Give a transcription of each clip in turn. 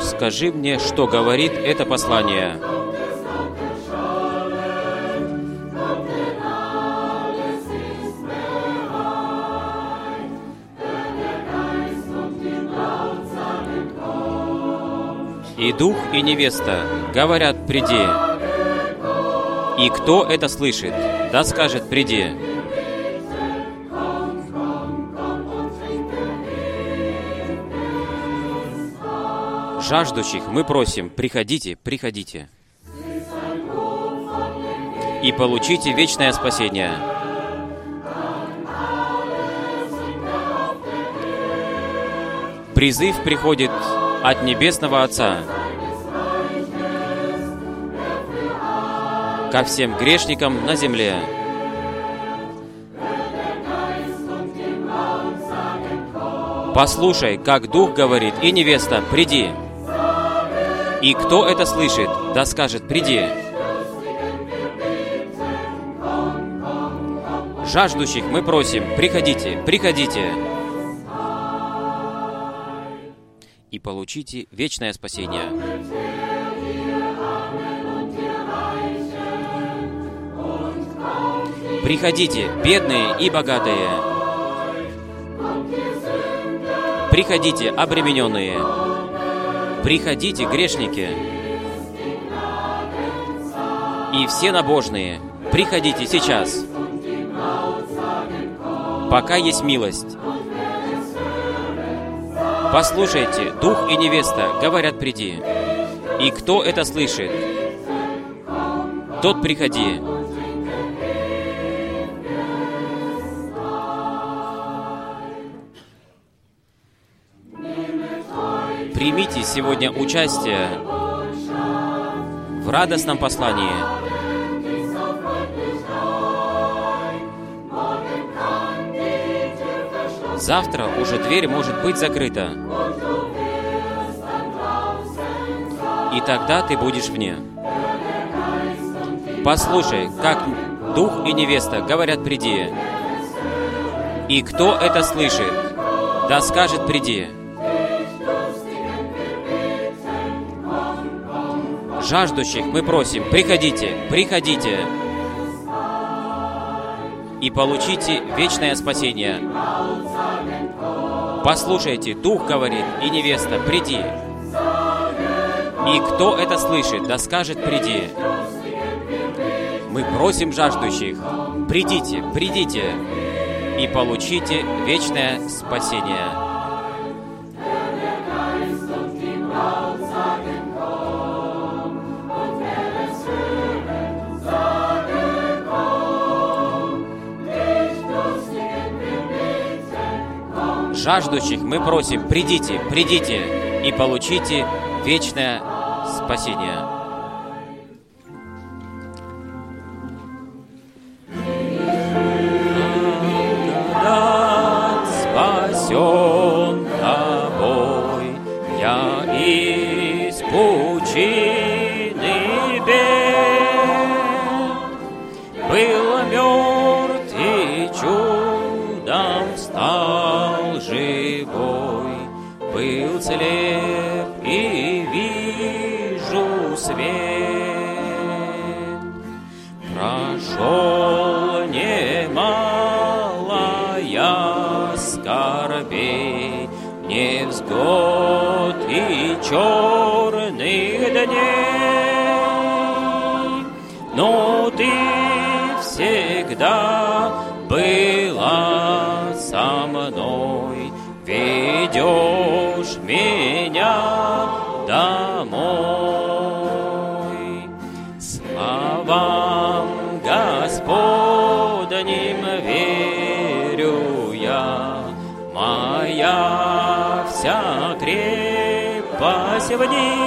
Скажи мне, что говорит это послание. И дух, и невеста говорят, приди. И кто это слышит, да скажет, приди. Жаждущих мы просим, приходите, приходите. И получите вечное спасение. Призыв приходит от Небесного Отца ко всем грешникам на земле. Послушай, как Дух говорит, и невеста, приди. И кто это слышит, да скажет, приди. Жаждущих мы просим, приходите, приходите. И получите вечное спасение. Приходите, бедные и богатые. Приходите, обремененные. Приходите, грешники. И все набожные, приходите сейчас. Пока есть милость. Послушайте, дух и невеста говорят, приди. И кто это слышит, тот приходи. Примите сегодня участие в радостном послании. Завтра уже дверь может быть закрыта. И тогда ты будешь вне. Послушай, как дух и невеста говорят «приди». И кто это слышит, да скажет «приди». Жаждущих мы просим, приходите, приходите и получите вечное спасение. Послушайте, Дух говорит, и невеста, приди. И кто это слышит, да скажет, приди. Мы просим жаждущих, придите, придите и получите вечное спасение. Жаждущих мы просим, придите, придите и получите вечное спасение. крепость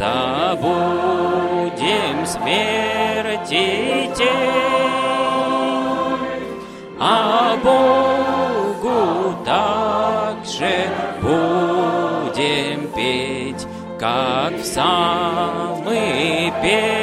Забудем смерти тень, а Богу также будем петь, как в самый первый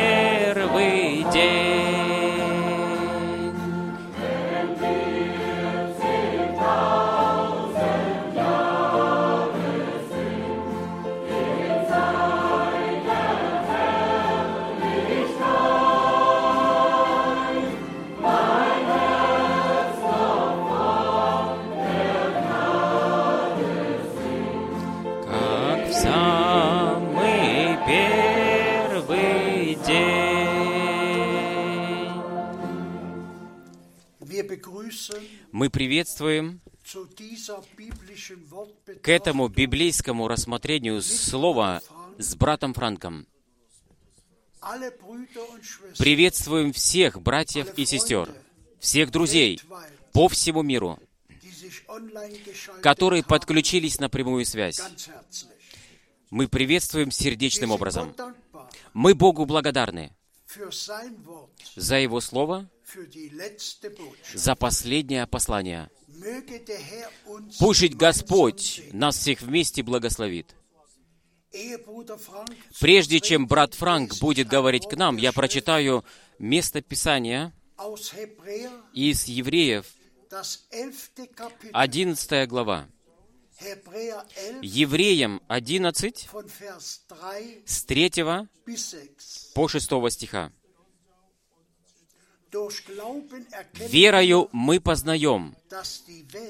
Мы приветствуем к этому библейскому рассмотрению слова с братом Франком. Приветствуем всех братьев и сестер, всех друзей по всему миру, которые подключились на прямую связь. Мы приветствуем сердечным образом. Мы Богу благодарны за Его Слово, за последнее послание. Пусть gemeinsam Господь нас всех вместе благословит. Прежде чем брат Франк будет говорить к нам, я прочитаю место Писания из Евреев, das elfte Kapitel. 11 глава. Hebräer 11 Евреям 11 von Vers 3 с 3 bis 6. по 6 стиха. «Верою мы познаем,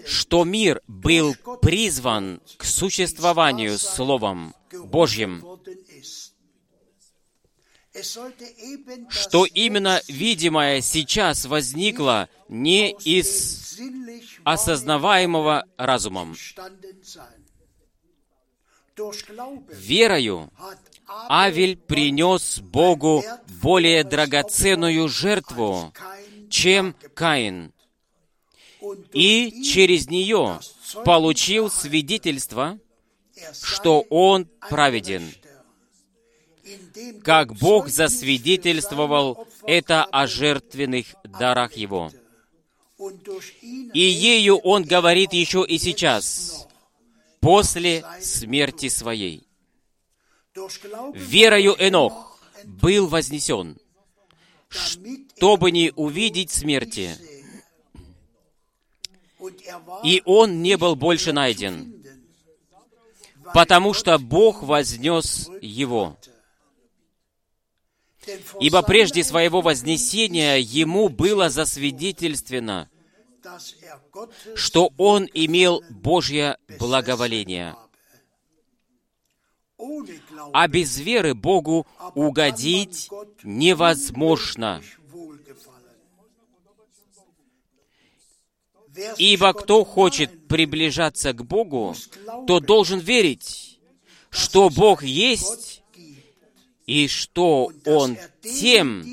что мир был призван к существованию Словом Божьим, что именно видимое сейчас возникло не из осознаваемого разумом. Верою Авель принес Богу более драгоценную жертву, чем Каин, и через нее получил свидетельство, что он праведен, как Бог засвидетельствовал это о жертвенных дарах его. И ею он говорит еще и сейчас, после смерти своей. Верою Энох был вознесен, чтобы не увидеть смерти, и он не был больше найден, потому что Бог вознес его. Ибо прежде своего вознесения ему было засвидетельствено, что он имел Божье благоволение. А без веры Богу угодить невозможно. Ибо кто хочет приближаться к Богу, то должен верить, что Бог есть, и что Он тем,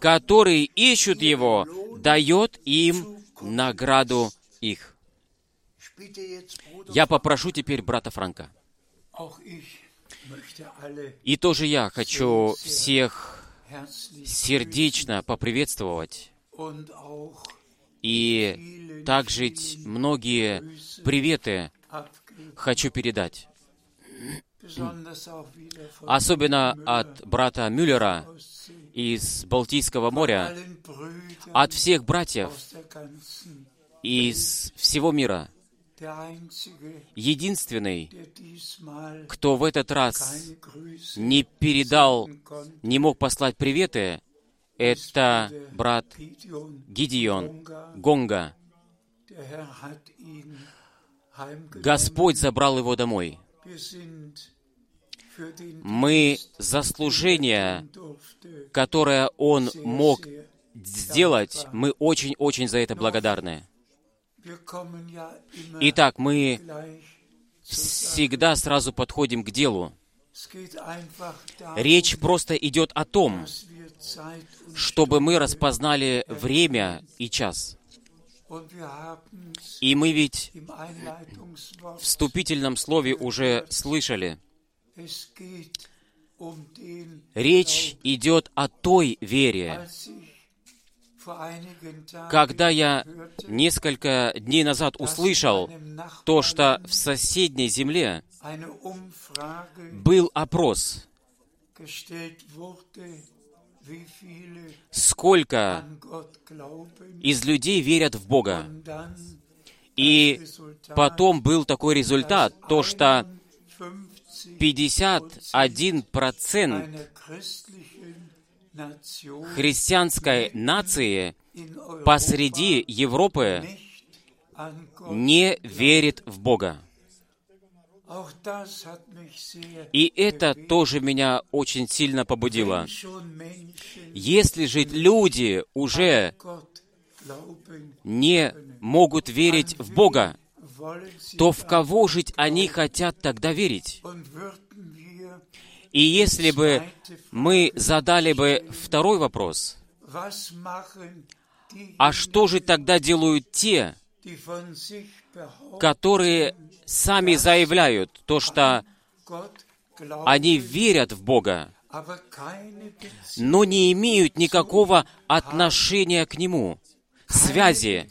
которые ищут Его, дает им награду их. Я попрошу теперь брата Франка. И тоже я хочу всех сердечно поприветствовать и также многие приветы хочу передать. Особенно от брата Мюллера из Балтийского моря, от всех братьев из всего мира. Единственный, кто в этот раз не передал, не мог послать приветы, это брат Гидеон Гонга. Господь забрал его домой. Мы за служение, которое он мог сделать, мы очень-очень за это благодарны. Итак, мы всегда сразу подходим к делу. Речь просто идет о том, чтобы мы распознали время и час. И мы ведь в вступительном слове уже слышали, Речь идет о той вере. Когда я несколько дней назад услышал то, что в соседней земле был опрос, сколько из людей верят в Бога. И потом был такой результат, то, что 51 51% einer christlichen Nation христианской нации посреди Европы не верит в Бога. И это тоже меня очень сильно побудило. Если же люди уже не могут верить в Бога, то в кого жить они хотят тогда верить? И если бы мы задали бы второй вопрос, а что же тогда делают те, которые сами заявляют то, что они верят в Бога, Beziehung, но не имеют никакого отношения к Нему, связи,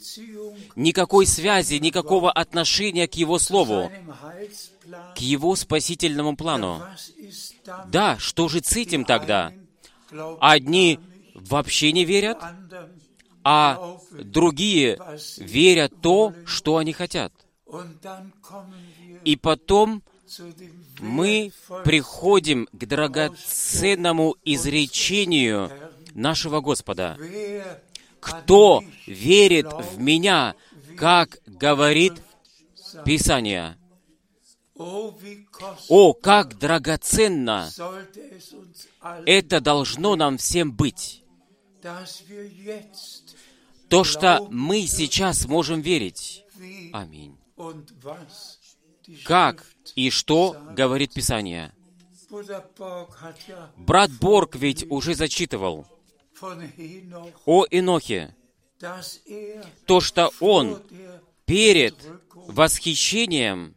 никакой связи, никакого отношения к Его Слову, к Его спасительному плану. Да, что же с этим тогда? Одни вообще не верят, а другие верят то, что они хотят. И потом мы приходим к драгоценному изречению нашего Господа. Кто верит в Меня, как говорит Писание? О, как драгоценно это должно нам всем быть. То, что мы сейчас можем верить. Аминь. Как и что говорит Писание? Брат Борг ведь уже зачитывал о Инохе, то, что он перед восхищением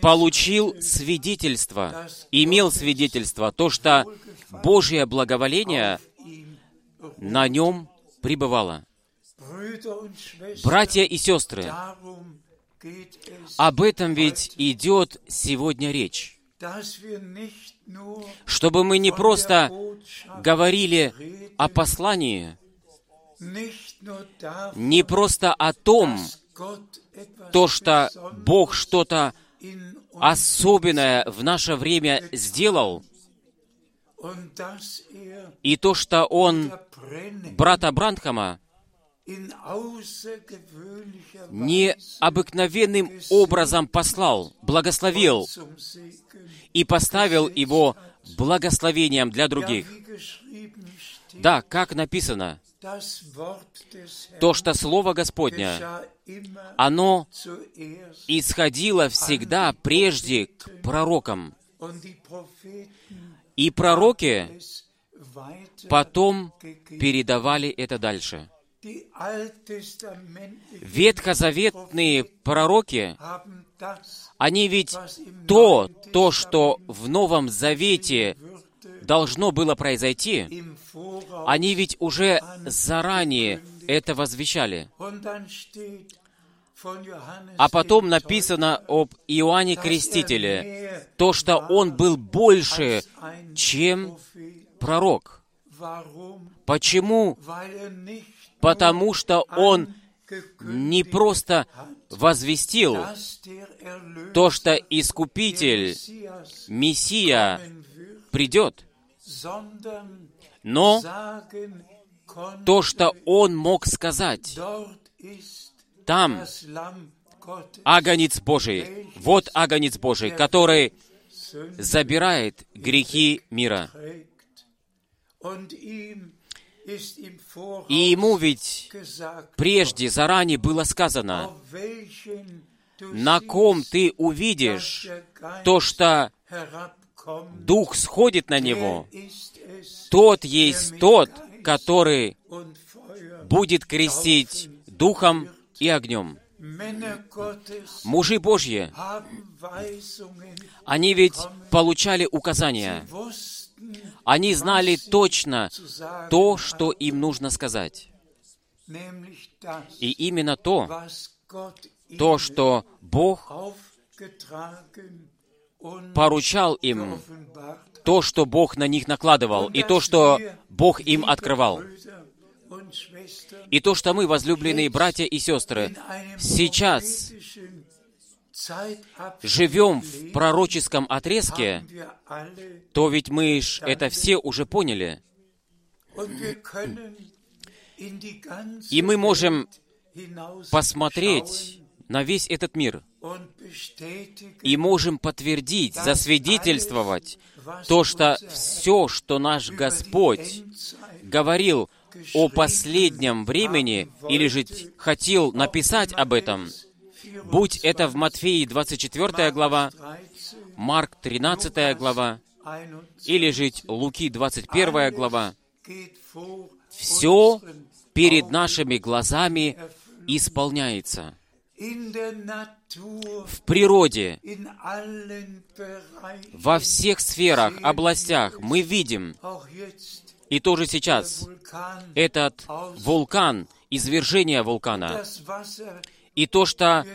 получил свидетельство, имел свидетельство, то, что Божье благоволение на нем пребывало. Братья и сестры, об этом ведь идет сегодня речь. Чтобы мы не просто говорили о послании, не просто о том, то, что Бог что-то особенное в наше время сделал, er и то, что Он брата Бранхама необыкновенным образом послал, благословил и поставил его благословением для других. Да, как написано, то, что Слово Господня, оно исходило всегда прежде к пророкам. И пророки потом передавали это дальше. Ветхозаветные пророки, они ведь то, то, что в Новом Завете должно было произойти, они ведь уже заранее это возвещали. А потом написано об Иоанне er Крестителе, то, что он был больше, чем пророк. Почему? Потому что он не просто возвестил то, что Искупитель, Мессия придет, но то, что он мог сказать, там агонец Божий, вот агонец Божий, который забирает грехи мира. И ему ведь прежде, заранее было сказано, на ком ты увидишь то, что Дух сходит на него, тот есть тот, который будет крестить Духом и огнем. Мужи Божьи, они ведь получали указания. Они знали точно то, что им нужно сказать. И именно то, то, что Бог поручал им, то, что Бог на них накладывал, и то, что Бог им открывал. И то, что мы, возлюбленные братья и сестры, сейчас живем в пророческом отрезке, то ведь мы ж это все уже поняли. И мы можем посмотреть на весь этот мир и можем подтвердить, засвидетельствовать то, что все, что наш Господь говорил о последнем времени или же хотел написать об этом, будь это в Матфеи 24 глава, Марк 13 глава, или же Луки 21 глава, все перед нашими глазами исполняется. В природе, во всех сферах, областях мы видим, и тоже сейчас, этот вулкан, извержение вулкана, и то, что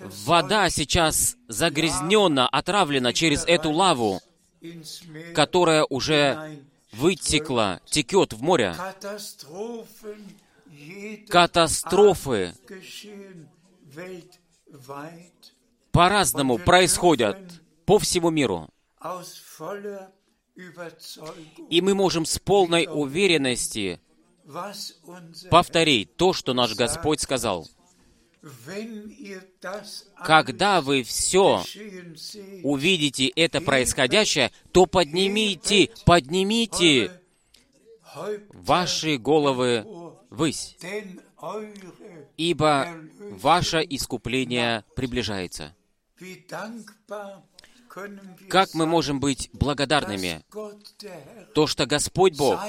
вода сейчас загрязнена, отравлена через эту лаву, которая уже вытекла, текет в море. Катастрофы по-разному происходят по всему миру. И мы можем с полной уверенности повторить то, что наш Господь сказал. Когда вы все увидите это происходящее, то поднимите, поднимите ваши головы ввысь, ибо ваше искупление приближается. Как мы можем быть благодарными? То, что Господь Бог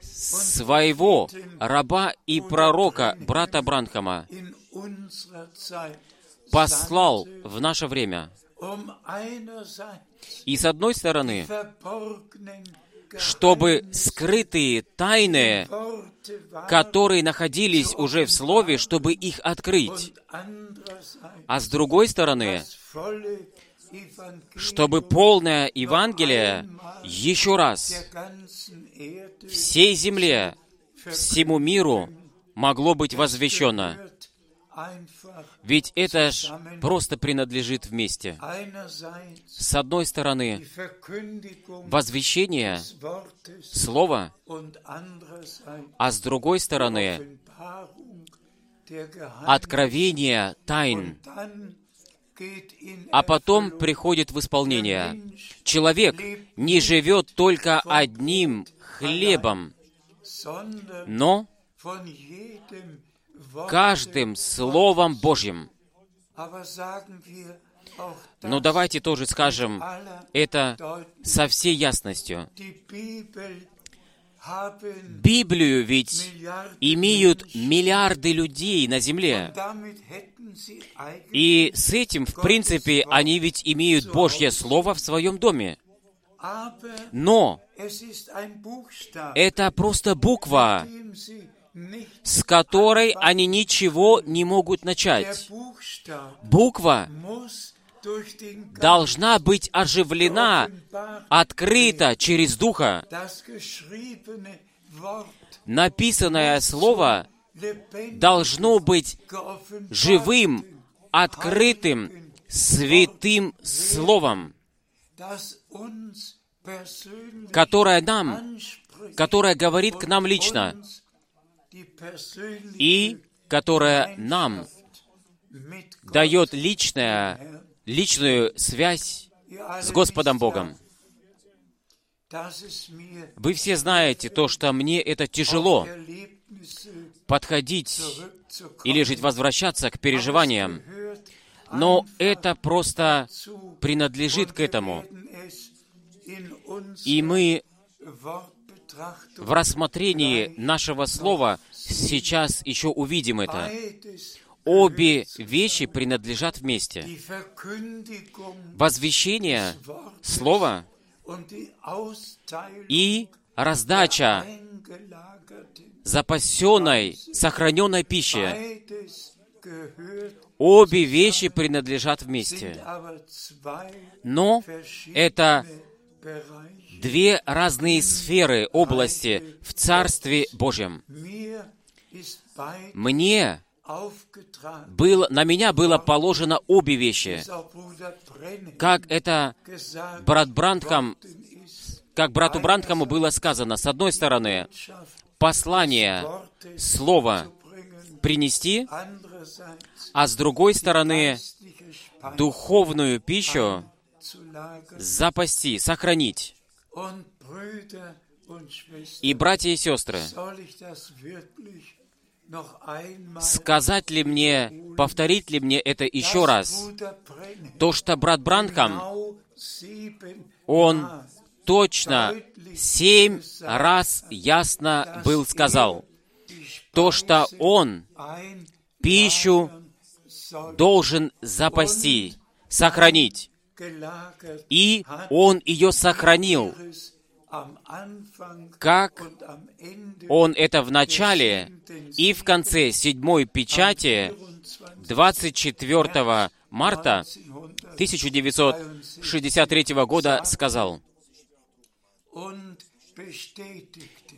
своего раба и пророка, брата Бранхама, послал в наше время. И с одной стороны, чтобы скрытые тайны, которые находились уже в Слове, чтобы их открыть. А с другой стороны, чтобы полное Евангелие еще раз всей земле, всему миру могло быть возвещено. Ведь это ж просто принадлежит вместе. С одной стороны, возвещение Слова, а с другой стороны, откровение тайн. А потом приходит в исполнение. Человек не живет только одним хлебом, но каждым Словом Божьим. Но давайте тоже скажем это со всей ясностью. Библию ведь имеют миллиарды людей на земле. И с этим, в принципе, они ведь имеют Божье Слово в своем доме. Но это просто буква, с которой они ничего не могут начать. Буква должна быть оживлена, открыта через Духа. Написанное Слово должно быть живым, открытым, святым Словом, которое нам, которое говорит к нам лично, и которое нам дает личное, личную связь с Господом Богом. Вы все знаете то, что мне это тяжело подходить или жить возвращаться к переживаниям. Но это просто принадлежит к этому. И мы в рассмотрении нашего слова сейчас еще увидим это. Обе вещи принадлежат вместе. Возвещение Слова и раздача запасенной, сохраненной пищи. Обе вещи принадлежат вместе. Но это две разные сферы, области в Царстве Божьем. Мне было, на меня было положено обе вещи. Как это брат Брандхам, как брату Брандхаму было сказано, с одной стороны, послание, слово принести, а с другой стороны, духовную пищу запасти, сохранить. И, братья и сестры, сказать ли мне, повторить ли мне это еще раз? То, что брат Бранхам, он точно семь раз ясно был сказал, то, что он пищу должен запасти, сохранить. И он ее сохранил, как он это в начале и в конце седьмой печати 24 марта 1963 года сказал,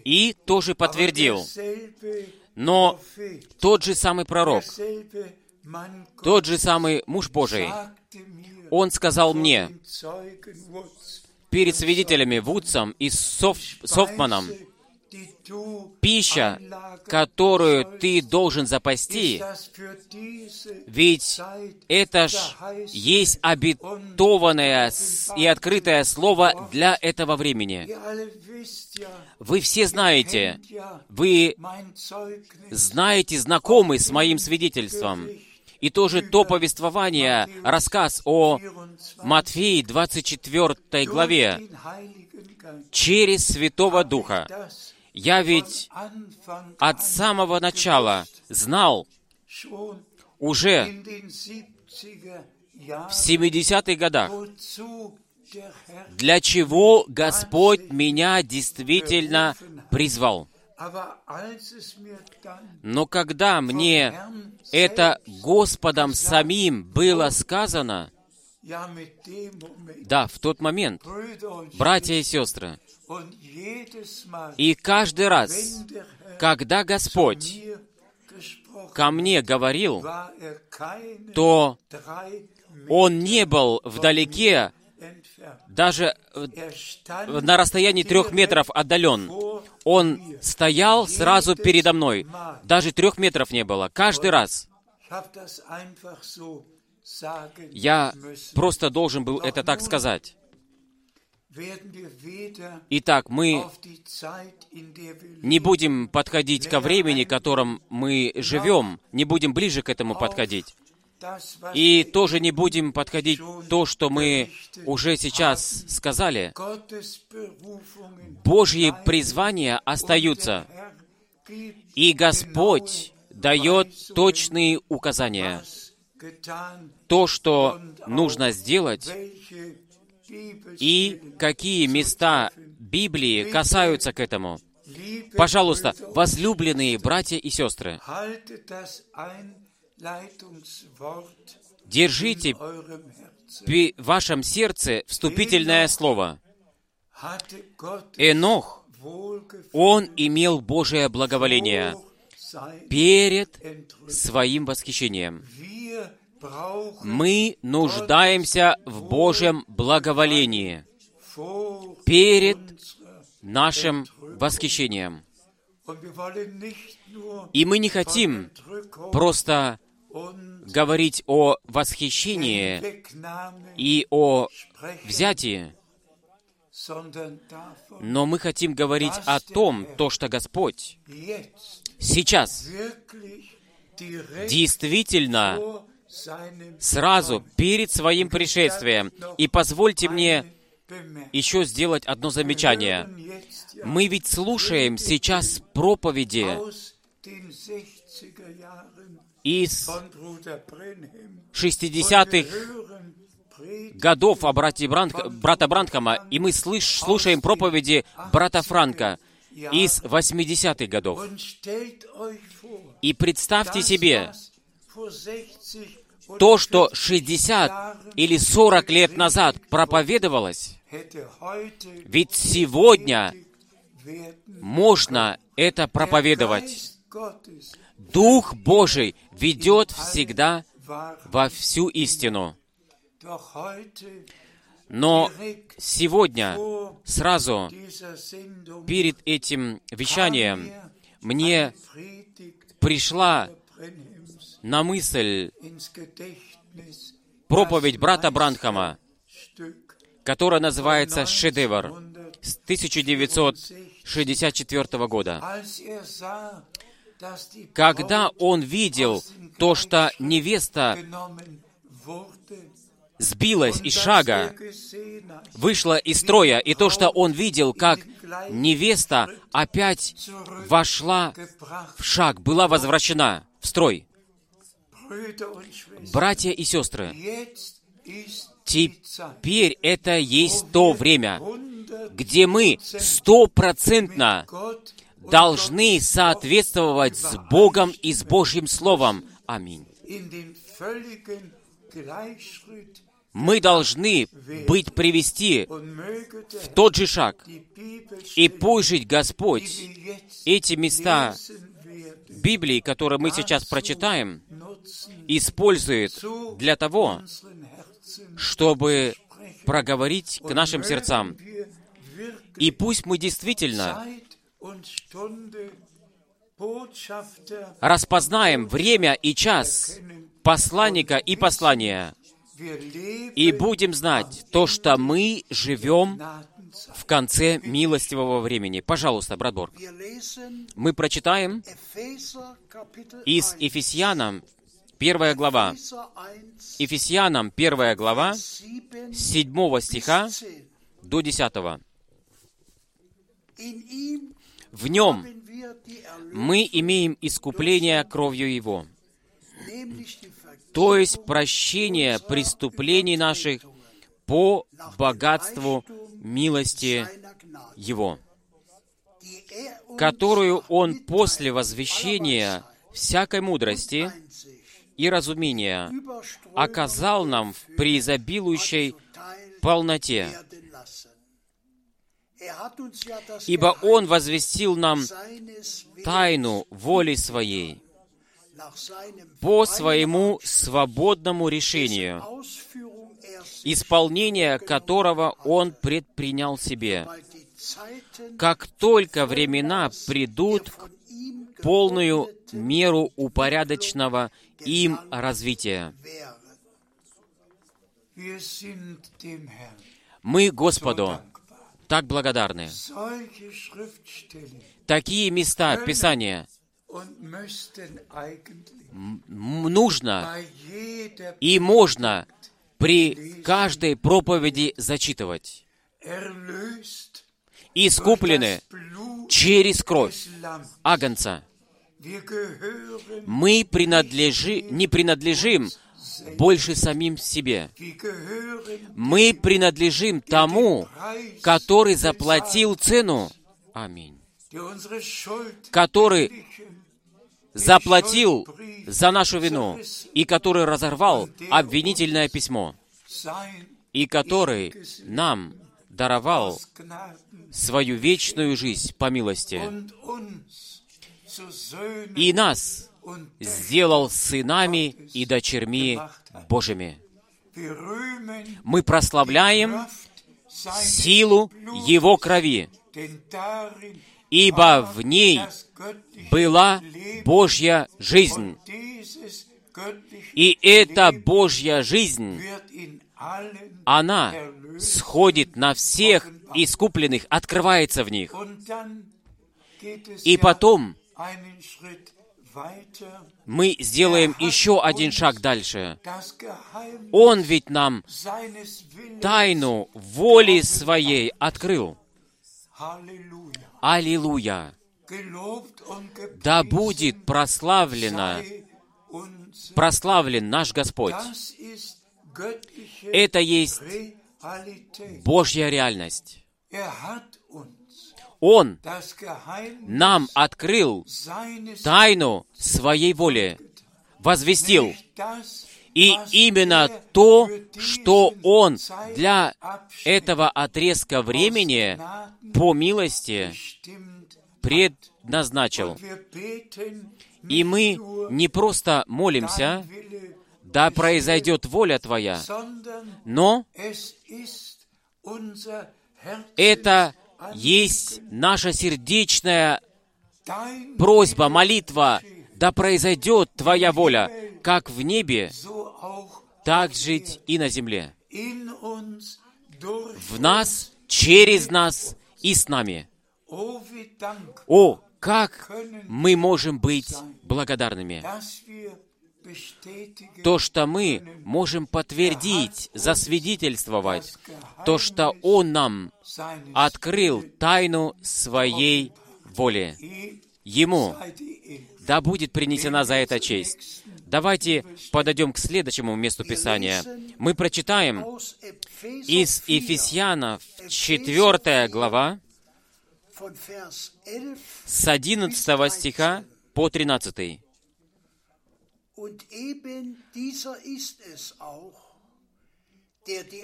и тоже подтвердил. Но тот же самый пророк, тот же самый муж Божий, он сказал мне перед свидетелями Вудсом и Соф, Софманом, пища, которую ты должен запасти, ведь это ж есть обетованное и открытое слово для этого времени. Вы все знаете, вы знаете, знакомы с моим свидетельством. И тоже то повествование, рассказ о Матфеи 24 главе через Святого Духа. Я ведь от самого начала знал, уже в 70-х годах, для чего Господь меня действительно призвал. Но когда мне это Господом самим было сказано, да, в тот момент, братья и сестры, и каждый раз, когда Господь ко мне говорил, то Он не был вдалеке, даже на расстоянии трех метров отдален. Он стоял сразу передо мной. Даже трех метров не было. Каждый раз. Я просто должен был это так сказать. Итак, мы не будем подходить ко времени, в котором мы живем, не будем ближе к этому подходить. И тоже не будем подходить то, что мы уже сейчас сказали. Божьи призвания остаются, и Господь дает точные указания. То, что нужно сделать, и какие места Библии касаются к этому. Пожалуйста, возлюбленные братья и сестры, держите в вашем сердце вступительное слово. Энох, он имел Божие благоволение перед своим восхищением мы нуждаемся в Божьем благоволении перед нашим восхищением. И мы не хотим просто говорить о восхищении и о взятии, но мы хотим говорить о том, то, что Господь сейчас действительно сразу перед своим пришествием. И позвольте мне еще сделать одно замечание. Мы ведь слушаем сейчас проповеди из von Bruder Brenhem. 60-х Hören Predigt годов о брате Бранк- брата Бранкома, и мы слыш- слушаем проповеди брата Франка из 80-х годов. И представьте себе, was vor 60 oder то, что 40 60 Jahren или 40 лет назад проповедовалось, ведь сегодня можно это проповедовать. Дух Божий ведет всегда во всю истину. Но сегодня, сразу перед этим вещанием, мне пришла на мысль проповедь брата Бранхама, которая называется «Шедевр» 1964, с 1964 года. Когда он видел то, что невеста сбилась из шага, вышла из строя, и то, что он видел, как невеста опять вошла в шаг, была возвращена в строй. Братья и сестры, теперь это есть то время, 100 где мы стопроцентно должны соответствовать с Богом и с Божьим Словом. Аминь. Мы должны быть привести в тот же шаг. И пусть Господь эти места Библии, которые мы сейчас прочитаем, использует для того, чтобы проговорить к нашим сердцам. И пусть мы действительно Распознаем время и час посланника и послания, и будем знать то, что мы живем в конце милостивого времени. Пожалуйста, брат Борг. Мы прочитаем из 1. Ефесянам, первая глава. Epheser 1, Ефесянам, первая глава, 7 с 7 стиха 10. до 10. В нем мы имеем искупление кровью Его, то есть прощение преступлений наших по богатству милости Его, которую Он после возвещения всякой мудрости и разумения оказал нам в преизобилующей полноте. Ибо Geheimnis Он возвестил нам тайну воли Своей по своему свободному решению, исполнение которого Он предпринял себе, как только времена придут к полную меру упорядоченного им развития. Мы Господу. Так благодарны. Такие места Писания нужно и можно при каждой проповеди зачитывать. Искуплены через кровь. Агнца. Мы принадлежи, не принадлежим больше самим себе. Мы принадлежим тому, который заплатил цену. Аминь. Который заплатил за нашу вину и который разорвал обвинительное письмо и который нам даровал свою вечную жизнь по милости и нас сделал сынами и дочерьми Божьими. Мы прославляем силу Его крови, ибо в ней была Божья жизнь. И эта Божья жизнь, она сходит на всех искупленных, открывается в них. И потом мы сделаем еще один шаг дальше. Он ведь нам тайну воли своей открыл. Аллилуйя! Да будет прославлено, прославлен наш Господь. Это есть. Божья реальность. Он нам открыл тайну своей воли, возвестил. И именно то, что Он для этого отрезка времени по милости предназначил. И мы не просто молимся, да произойдет воля Твоя, но это есть наша сердечная просьба, молитва, да произойдет Твоя воля, как в небе, так жить и на земле. В нас, через нас и с нами. О, как мы можем быть благодарными. То, что мы можем подтвердить, засвидетельствовать, то, что Он нам открыл тайну своей воли. Ему да будет принесена за это честь. Давайте подойдем к следующему месту Писания. Мы прочитаем из 4, Ефесянов 4 глава von Vers 11 с 11 стиха по 13.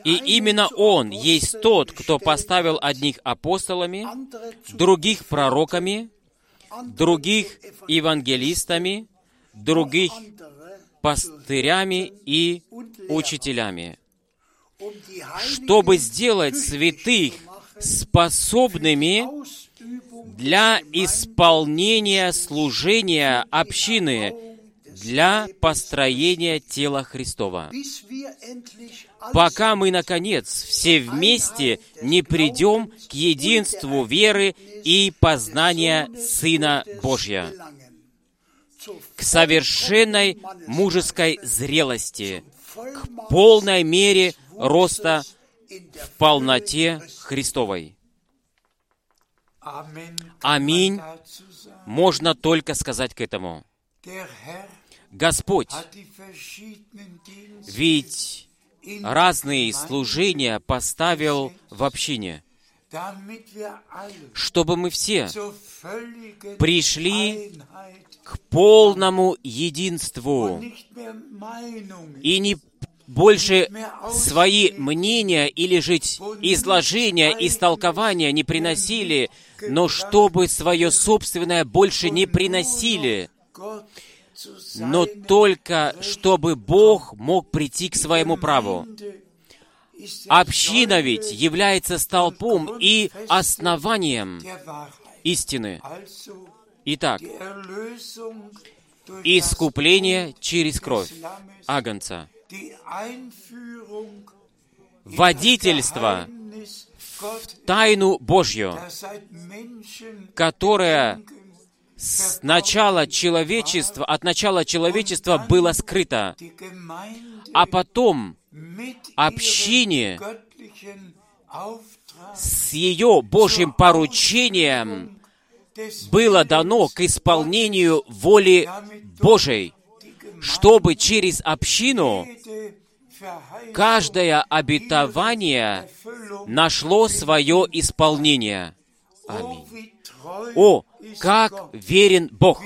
И именно Он есть тот, кто поставил одних апостолами, других пророками, других евангелистами, других пастырями и учителями, um чтобы сделать святых способными для исполнения служения общины, для построения тела Христова. пока мы, наконец, все вместе не придем к единству веры и познания Сына Божья, к совершенной мужеской зрелости, Vollmacht полной мере роста в полноте Христовой. Аминь. Можно только сказать к этому. Господь, ведь разные служения поставил в общине, чтобы мы все пришли к полному единству и не больше свои мнения или жить изложения, истолкования не приносили, но чтобы свое собственное больше не приносили, но только чтобы Бог мог прийти к своему праву. Община ведь является столпом и основанием истины. Итак, искупление через кровь. Агнца, водительство Gott, тайну Божью, которая с начала человечества, от начала человечества было скрыто, а потом общине с ее Божьим поручением было дано к исполнению воли Gemeinde чтобы через общину каждое обетование нашло свое исполнение. Аминь. О, как верен Бог!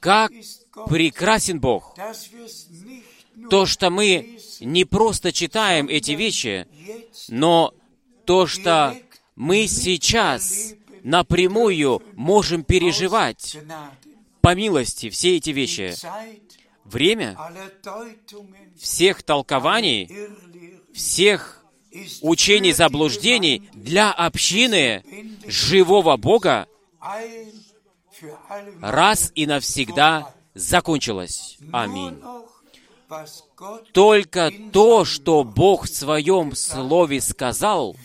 Как прекрасен Бог! То, что мы не просто читаем эти вещи, но то, что мы сейчас напрямую можем переживать по милости все эти вещи. Время всех толкований, всех учений, заблуждений для общины живого Бога раз и навсегда закончилось. Аминь. Только то, что Бог в Своем Слове сказал,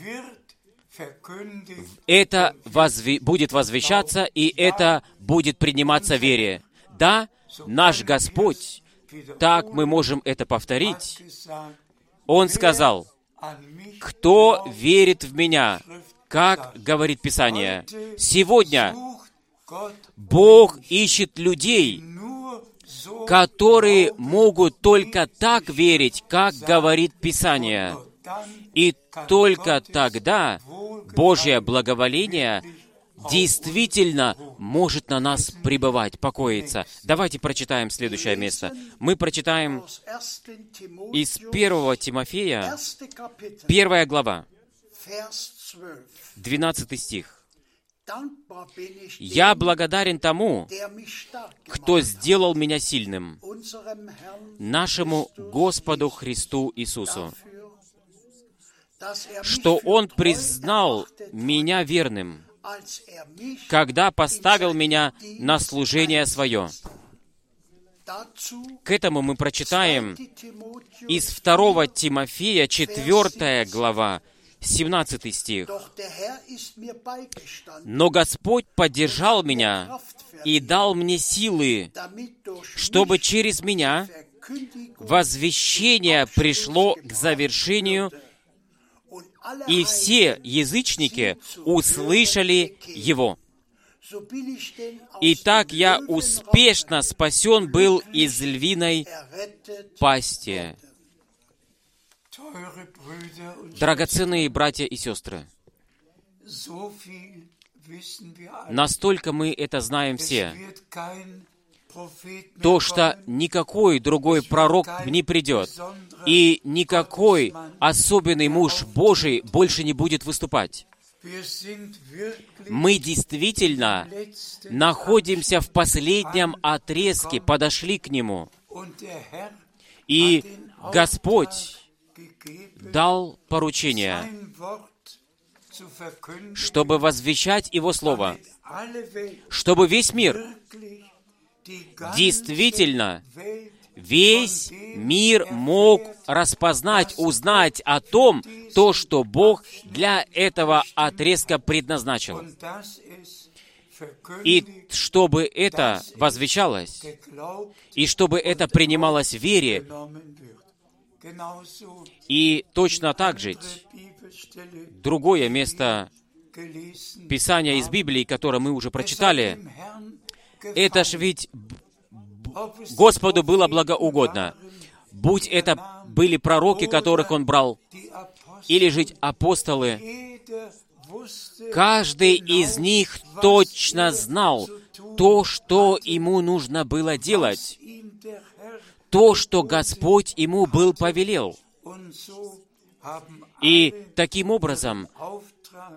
это возви- будет возвещаться, и это будет приниматься вере. Да, наш Господь, так мы можем это повторить. Он сказал, кто верит в Меня, как говорит Писание. Сегодня Бог ищет людей, которые могут только так верить, как говорит Писание. И только тогда Божье благоволение действительно может на нас пребывать, покоиться. Давайте прочитаем следующее место. Мы прочитаем aus 1. Timotheus, из 1 Тимофея, 1. Kapitel, 1 глава, Vers 12. 12 стих. «Я благодарен тому, кто сделал меня сильным, нашему Господу Христу Иисусу, что Он признал меня верным, когда поставил меня на служение свое». К этому мы прочитаем 2. Timotheus, из 2 Тимофея, 4 глава, 17 стих. «Но Господь поддержал меня и дал мне силы, чтобы через меня возвещение пришло к завершению, и все язычники услышали его. Итак, я успешно спасен был из львиной пасти». Драгоценные братья и сестры, настолько мы это знаем все, то, что никакой другой пророк не придет, и никакой особенный муж Божий больше не будет выступать. Мы действительно находимся в последнем отрезке, подошли к Нему. И Господь дал поручение, чтобы возвещать Его Слово, чтобы весь мир, действительно, весь мир мог распознать, узнать о том, то, что Бог для этого отрезка предназначил. И чтобы это возвещалось, и чтобы это принималось в вере, и точно так же другое место. Писания из Библии, которое мы уже прочитали, это ж ведь Господу было благоугодно. Будь это были пророки, которых Он брал, или жить апостолы, каждый из них точно знал то, что ему нужно было делать, то, что Господь ему был повелел. И таким образом,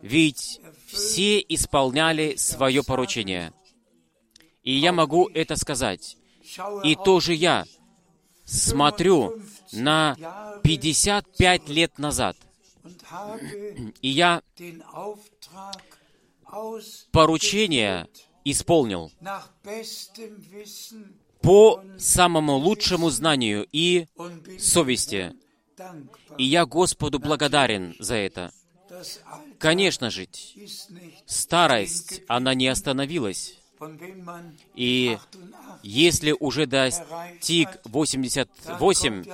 ведь все исполняли свое поручение. И я могу это сказать. И тоже я смотрю на 55 лет назад, и я поручение исполнил по самому лучшему знанию и совести. И я Господу благодарен за это. Конечно же, старость, она не остановилась. И 88 если уже достиг 88,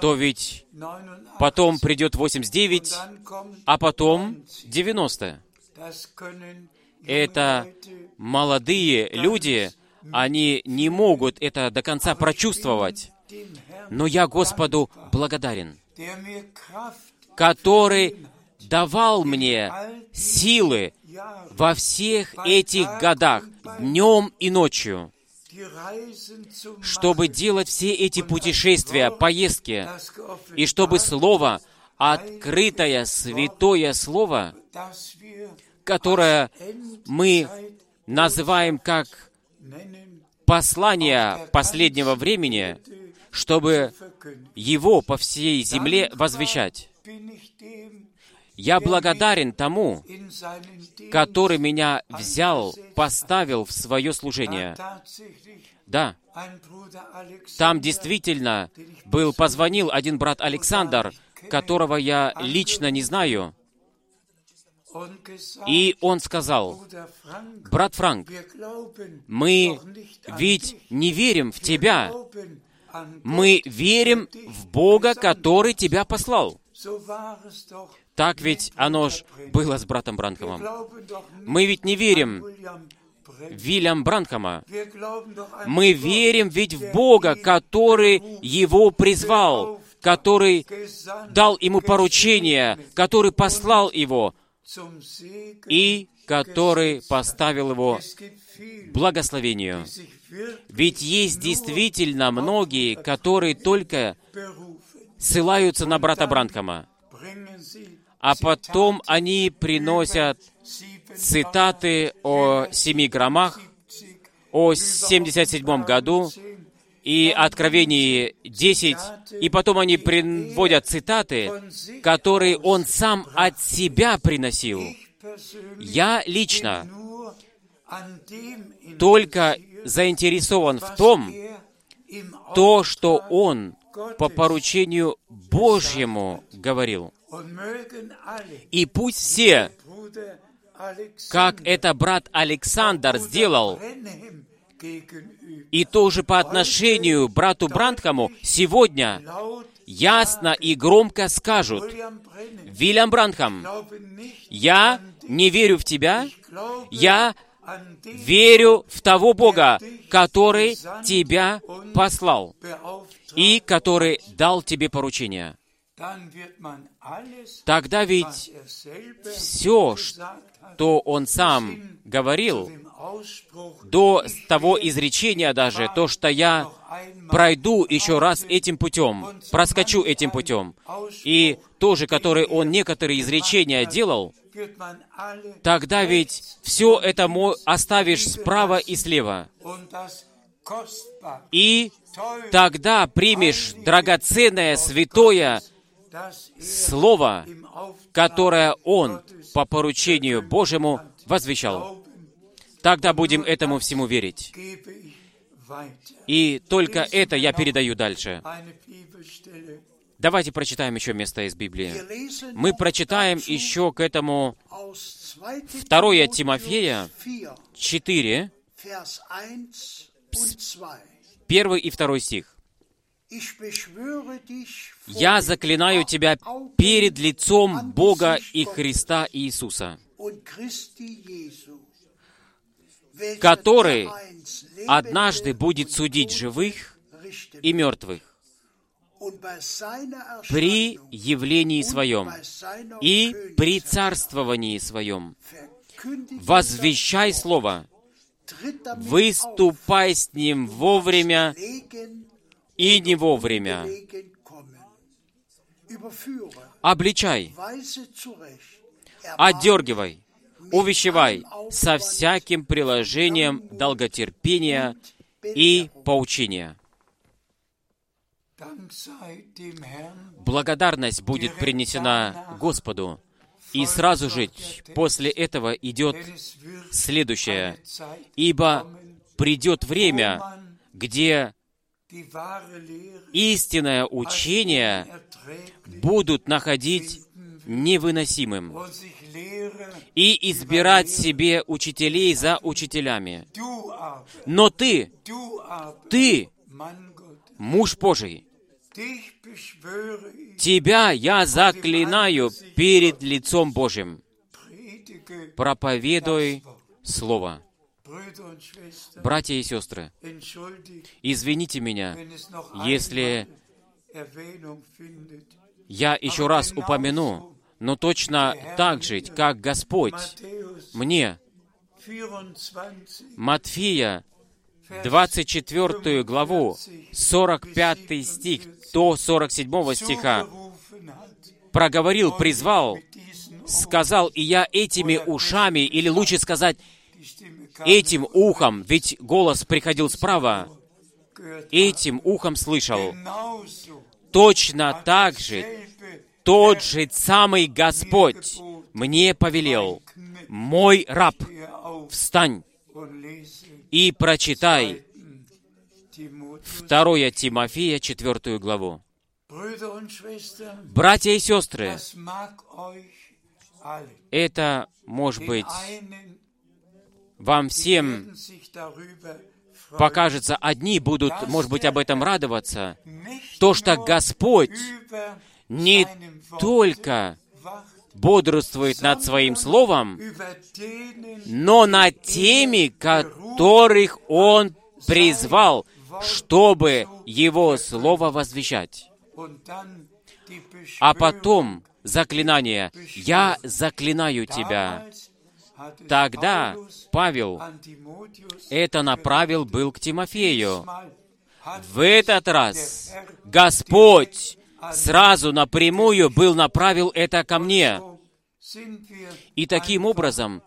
то ведь 89 потом придет 89, dann kommt а потом 90. das können Это молодые люди, они не могут это до конца прочувствовать. Но я Господу благодарен, который давал мне силы во всех этих годах, днем и ночью, чтобы делать все эти путешествия, поездки, и чтобы Слово, открытое, святое Слово, которое мы называем как послание последнего времени, чтобы его по всей земле возвещать. Я благодарен тому, который меня взял, поставил в свое служение. Да, там действительно был, позвонил один брат Александр, которого я лично не знаю, И он сказал, брат Франк, мы ведь не верим в тебя, мы верим в Бога, который тебя послал. Так ведь оно ж было с братом Бранхамом. Мы ведь не верим Вильям Бранхама. Мы верим ведь в Бога, который его призвал, который дал ему поручение, который послал его и который поставил его благословению. Ведь есть действительно многие, которые только ссылаются на брата Бранхама, а потом они приносят цитаты о семи громмах, 70, о über 77 году Offenbarung 10, и Откровении 10, и потом они приводят цитаты, которые он сам от себя приносил. Я лично только заинтересован в том, то, что он по поручению Божьему говорил. И пусть все, как это брат Александр сделал, и тоже по отношению брату Брантхаму, сегодня ясно и громко скажут, Вильям nicht я не верю в тебя, я верю в того Бога, который тебя послал и который дал тебе поручение. Тогда ведь er все, что он сам говорил, до того изречения даже, то, что я пройду еще раз этим путем, проскочу этим путем, и тоже, который он некоторые изречения делал, тогда ведь все это оставишь справа и слева. И тогда примешь драгоценное, святое Слово, которое Он по поручению Божьему возвещал. Тогда будем этому всему верить. И только это я передаю дальше. Давайте прочитаем еще место из Библии. Мы прочитаем еще к этому aus 2. Второе Timotheus Тимофея 4, 4, Vers 1 und 2. первый и второй стих. «Я заклинаю тебя перед лицом Бога и Христа Иисуса, который однажды будет судить живых и мертвых при явлении Своем и при царствовании Своем. Возвещай Слово, выступай с Ним вовремя и не вовремя. Обличай, отдергивай, увещевай со всяким приложением долготерпения и поучения. Благодарность будет принесена Господу. И сразу же после этого идет следующее. Ибо придет время, где истинное учение unerträglich будут находить невыносимым и избирать себе учителей за учителями. Но ты, ты, муж Божий, тебя я заклинаю перед лицом Божьим. Проповедуй Слово. Братья и сестры, извините меня, если я еще раз упомяну, но точно так же, как Господь мне. 24, Матфея 24 главу, 45 стих до 47 стиха. проговорил, призвал, сказал, и я этими ушами, или лучше сказать, этим ухом, ведь голос приходил справа, этим ухом слышал. Точно так же тот же самый Господь мне повелел, мой раб, встань и прочитай Timotheus. 2 Тимофея 4 главу. Братья и сестры. Это, может быть, вам всем покажется, одни будут, может быть, об этом радоваться, то, что Господь не только бодрствует над Своим Словом, но над теми, которых Он призвал, чтобы Его Слово возвещать. А потом заклинание. «Я заклинаю тебя». Тогда Павел это направил был к Тимофею. В этот раз Господь сразу напрямую был направил это ко мне. И таким образом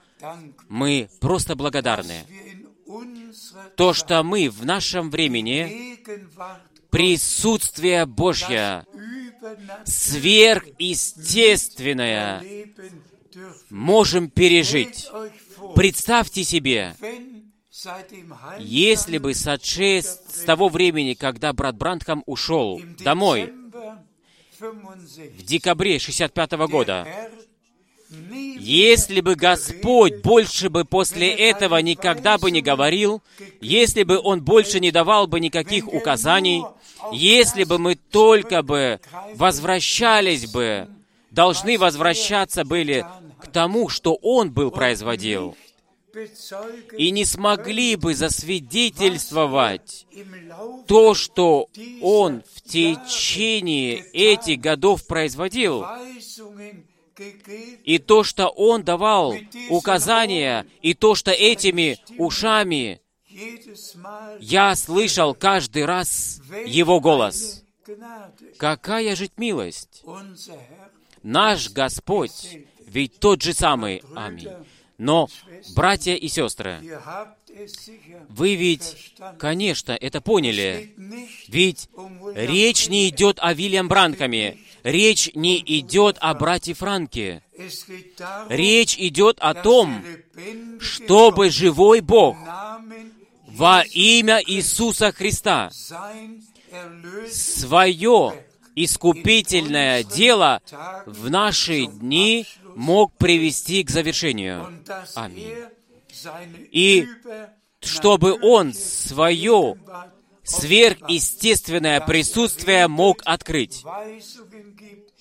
мы просто благодарны. То, что мы в нашем времени присутствие Божье, сверхъестественное. Можем пережить. Представьте себе, если бы сошедший с того времени, когда брат Брандхам ушел домой в декабре 65 года, если бы Господь больше бы после этого никогда бы не говорил, если бы Он больше не давал бы никаких указаний, если бы мы только бы возвращались бы, должны возвращаться были к тому, что Он был производил, и не смогли бы засвидетельствовать то, что Он в течение этих годов производил, и то, что Он давал указания, и то, что этими ушами я слышал каждый раз Его голос. Какая же милость! Наш Господь ведь тот же самый. Аминь. Но, братья и сестры, вы ведь, конечно, это поняли. Ведь речь не идет о Вильям Бранкаме. Речь не идет о брате Франке. Речь идет о том, чтобы живой Бог во имя Иисуса Христа свое искупительное дело в наши дни мог привести к завершению. Аминь. И чтобы Он свое сверхъестественное присутствие мог открыть,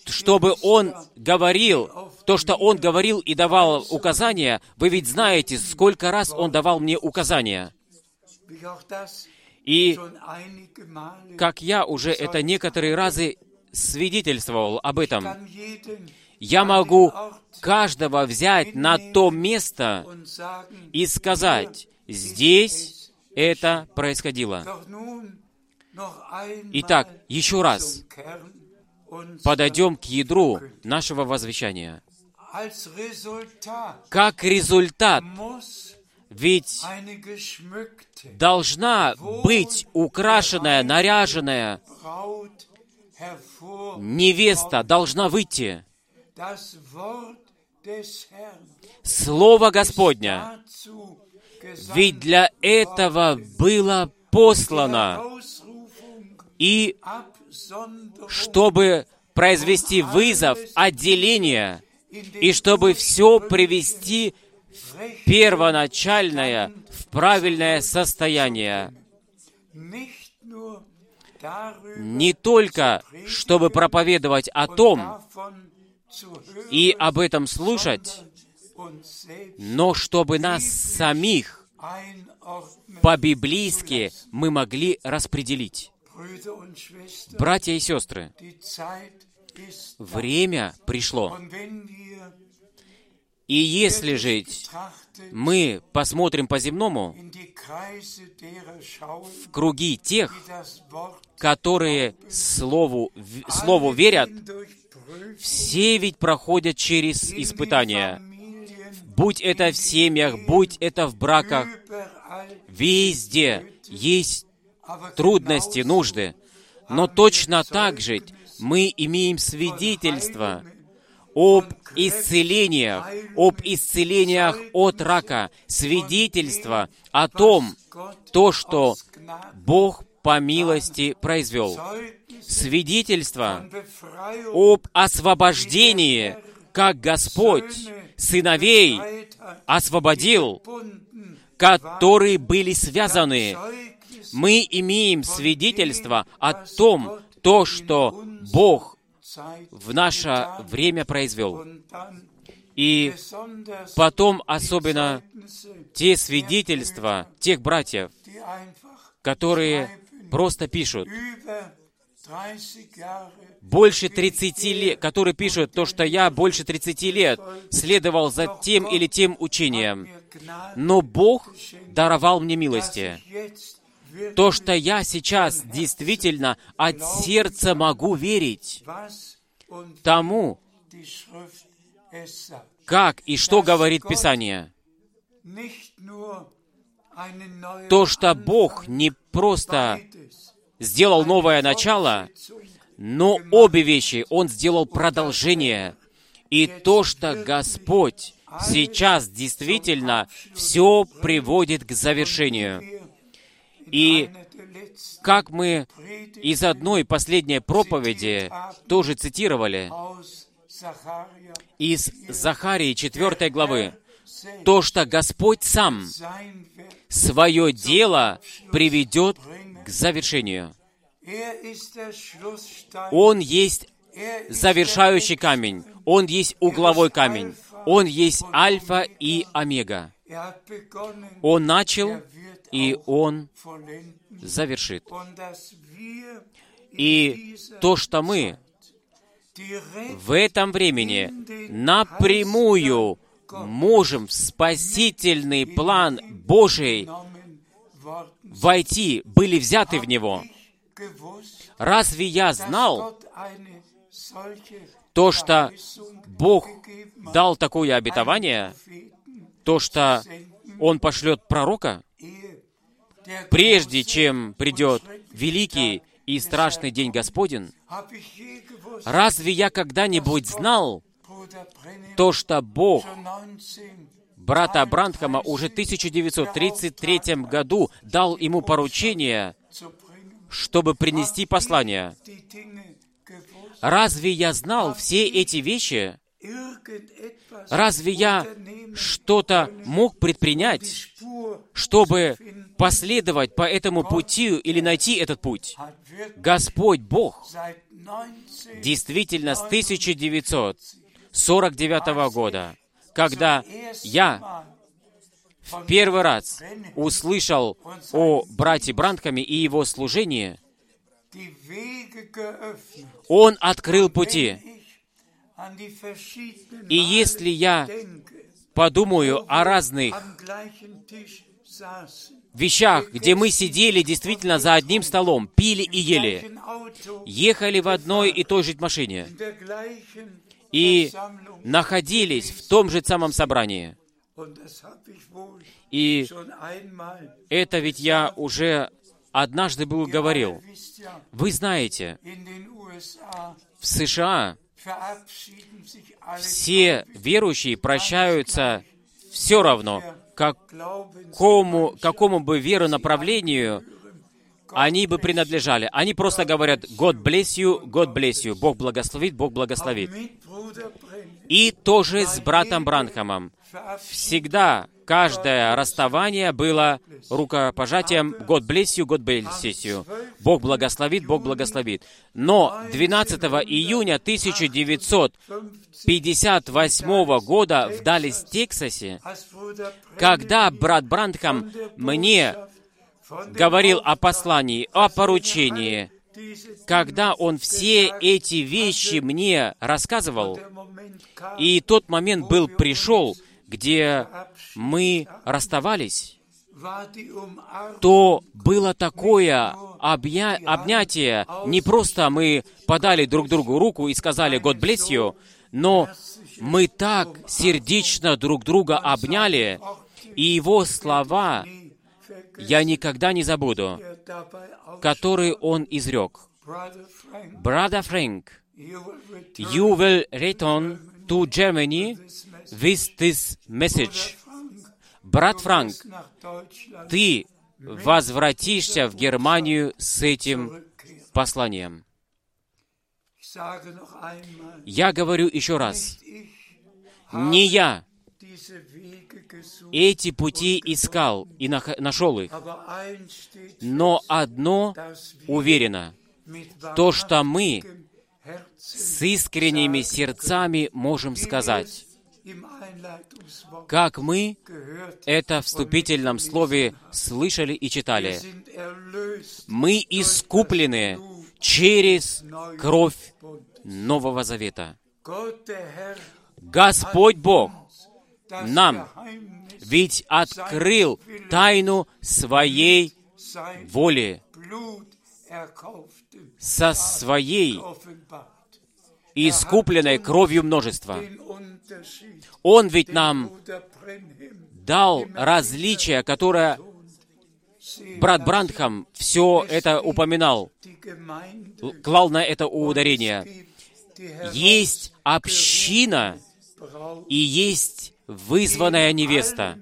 чтобы Он говорил, то, что Он говорил и давал указания, вы ведь знаете, сколько раз Он давал мне указания. И как я уже это некоторые разы свидетельствовал об этом, я могу каждого взять на то место и сказать, здесь это происходило. Итак, еще раз подойдем к ядру нашего возвещания. Как результат, ведь должна быть украшенная, наряженная невеста, должна выйти. Слово Господня ведь для этого было послано. И чтобы произвести вызов, отделение, и чтобы все привести в первоначальное, в правильное состояние. Не только, чтобы проповедовать о том и об этом слушать, но чтобы нас самих по-библейски мы могли распределить. Братья и сестры, время пришло. И если же мы посмотрим по-земному в круги тех, которые Слову, Слову верят, все ведь проходят через испытания. Будь это в семьях, будь это в браках, везде есть трудности, нужды. Но точно так же мы имеем свидетельство об исцелениях, об исцелениях от рака, свидетельство о том, то, что Бог по милости произвел. Свидетельство об освобождении как Господь сыновей освободил, которые были связаны. Мы имеем свидетельство о том, то, что Бог в наше время произвел. И потом особенно те свидетельства тех братьев, которые просто пишут, больше 30 лет, которые пишут то, что я больше 30 лет следовал за тем или тем учением, но Бог даровал мне милости. То, что я сейчас действительно от сердца могу верить тому, как и что говорит Писание. То, что Бог не просто сделал новое начало, но обе вещи Он сделал продолжение. И то, что Господь сейчас действительно все приводит к завершению. И как мы из одной последней проповеди тоже цитировали, из Захарии 4 главы, то, что Господь сам свое дело приведет к завершению. Он есть завершающий камень. Он есть угловой камень. Он есть альфа и омега. Он начал, и он завершит. И то, что мы в этом времени напрямую можем в спасительный план Божий войти, были взяты в него. Разве я знал то, что Бог дал такое обетование, то, что Он пошлет пророка, прежде чем придет великий и страшный день Господень? Разве я когда-нибудь знал то, что Бог брата Брандхама уже в 1933 году дал ему поручение, чтобы принести послание. Разве я знал все эти вещи? Разве я что-то мог предпринять, чтобы последовать по этому пути или найти этот путь? Господь Бог действительно с 1949 года когда я в первый раз услышал о брате Брандхаме и его служении, он открыл пути. И если я подумаю о разных вещах, где мы сидели действительно за одним столом, пили и ели, ехали в одной и той же машине, и находились в том же самом собрании. И это ведь я уже однажды был говорил. Вы знаете, в США все верующие прощаются все равно, какому, какому бы веронаправлению они бы принадлежали. Они просто говорят «God bless you, God bless you». Бог благословит, Бог благословит. И тоже с братом Бранхамом. Всегда каждое расставание было рукопожатием «God bless you, God bless you». Бог благословит, Бог благословит. Но 12 июня 1958 года в Даллес, Тексасе, когда брат Брандхам мне говорил о послании, о поручении, когда он все эти вещи мне рассказывал, и тот момент был пришел, где мы расставались, то было такое обня... обнятие, не просто мы подали друг другу руку и сказали «God bless you», но мы так сердечно друг друга обняли, и его слова я никогда не забуду, который он изрек. Brother Frank, you will return to Germany with this message. Брат Франк, ты возвратишься в Германию с этим посланием. Я говорю еще раз, Не я эти пути искал и нашел их, но одно уверено, то, что мы с искренними сердцами можем сказать, как мы это в вступительном слове слышали и читали. Мы искуплены через кровь Нового Завета. Господь Бог Нам ведь открыл тайну своей воли со своей искупленной кровью множества. Он ведь нам дал различие, которое брат Брандхам все это упоминал, клал на это ударение. Есть община и есть вызванная невеста,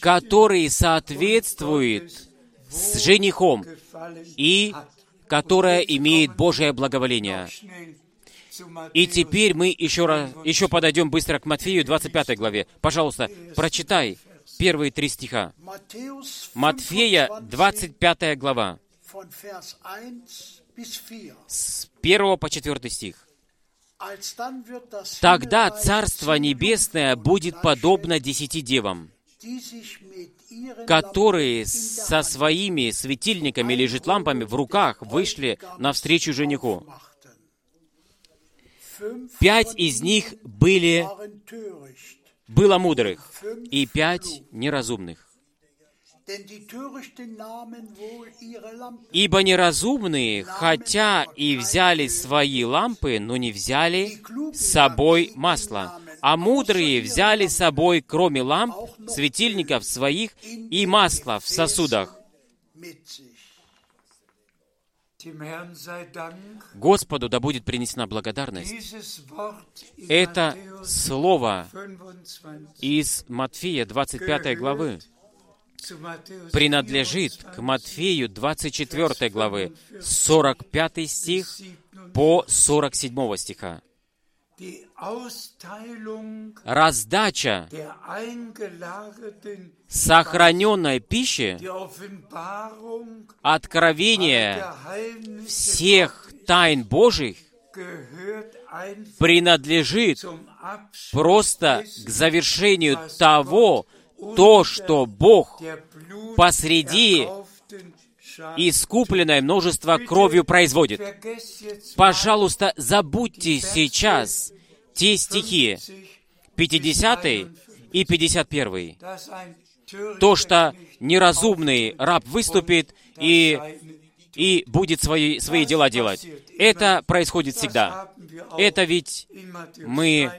которые соответствуют с женихом и которая имеет Божие благоволение. И теперь мы еще, раз, еще подойдем быстро к Матфею 25 главе. Пожалуйста, прочитай первые три стиха. Матфея 25, 25 глава, von Vers 1 bis 4. с 1 по 4 стих. Тогда Царство Небесное будет подобно десяти девам, которые со своими светильниками или житлампами в руках вышли навстречу жениху. Пять из них были, было мудрых, и пять неразумных. Ибо неразумные, хотя и взяли свои лампы, но не взяли с собой масло, а мудрые взяли с собой, кроме ламп, светильников своих и масла в сосудах. Господу да будет принесена благодарность. Это слово 25 из Матфея 25 главы принадлежит 24, к Матфею 24 главы, 45 стих 27. по 47 стиха. Раздача сохраненной пищи, откровение всех тайн Божьих принадлежит просто к завершению того, то, что Бог посреди искупленное множество кровью производит. Пожалуйста, забудьте сейчас те стихи 50 и 51. dass ein törichter То, что неразумный раб выступит и, и будет свои, свои дела делать. Это происходит всегда. Это ведь мы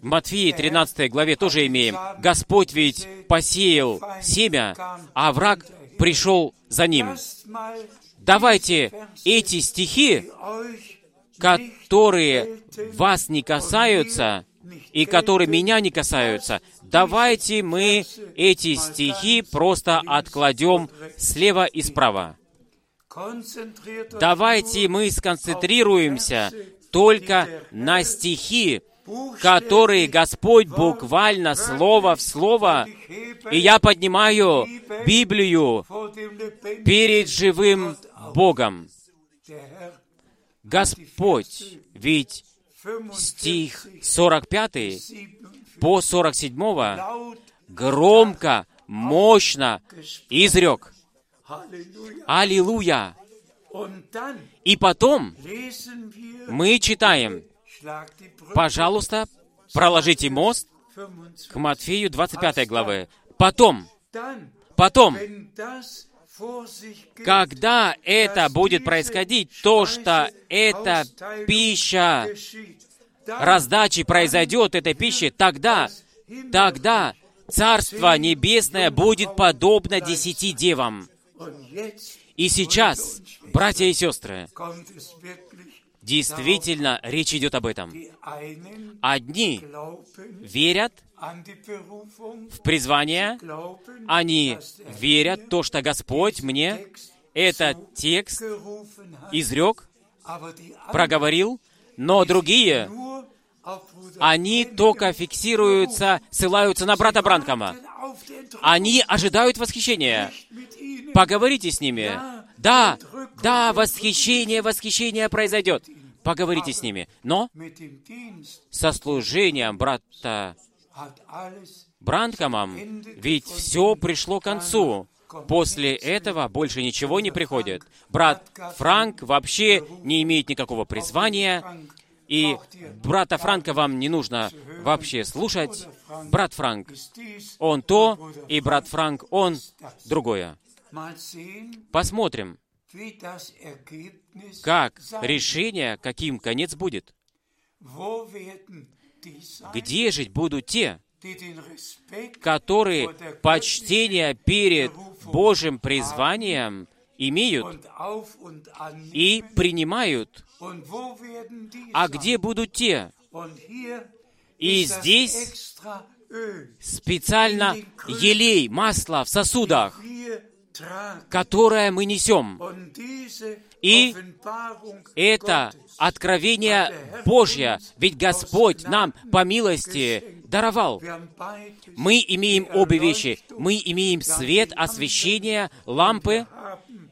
в Матфеи 13 главе тоже имеем. Господь ведь посеял семя, а враг пришел за ним. Давайте эти стихи, которые вас не касаются и которые меня не касаются, давайте мы эти стихи просто откладем слева и справа. Давайте мы сконцентрируемся только на стихи, которые Господь буквально слово в слово, и я поднимаю Библию перед живым Богом. Господь, ведь стих 45 по 47 громко, мощно изрек. Аллилуйя! И потом мы читаем, пожалуйста, проложите мост к Матфею 25 главы. Потом, потом, когда это будет происходить, то, что эта пища раздачи произойдет, этой пищи, тогда, тогда Царство Небесное будет подобно десяти девам. И сейчас, братья и сестры, действительно речь идет об этом. Одни верят в призвание, они верят то, что Господь мне этот текст изрек, проговорил, Но другие, они только фиксируются, ссылаются на брата Бранкома. Они ожидают восхищения. Поговорите с ними. Да, да, восхищение, восхищение произойдет. Поговорите с ними. Но со служением брата Бранкомом, ведь все пришло к концу. После этого больше ничего не приходит. Брат Франк вообще не имеет никакого призвания, и брата Франка вам не нужно вообще слушать. Брат Франк, он то, и брат Франк, он другое. Посмотрим, как решение, каким конец будет. Где жить будут те, которые почтение перед Божьим призванием имеют и принимают? А где будут те? И здесь специально елей, масло в сосудах, которое мы несем. И Это откровение Божье, ведь Господь нам по милости даровал. Мы имеем обе вещи. Мы имеем свет, освещение, лампы,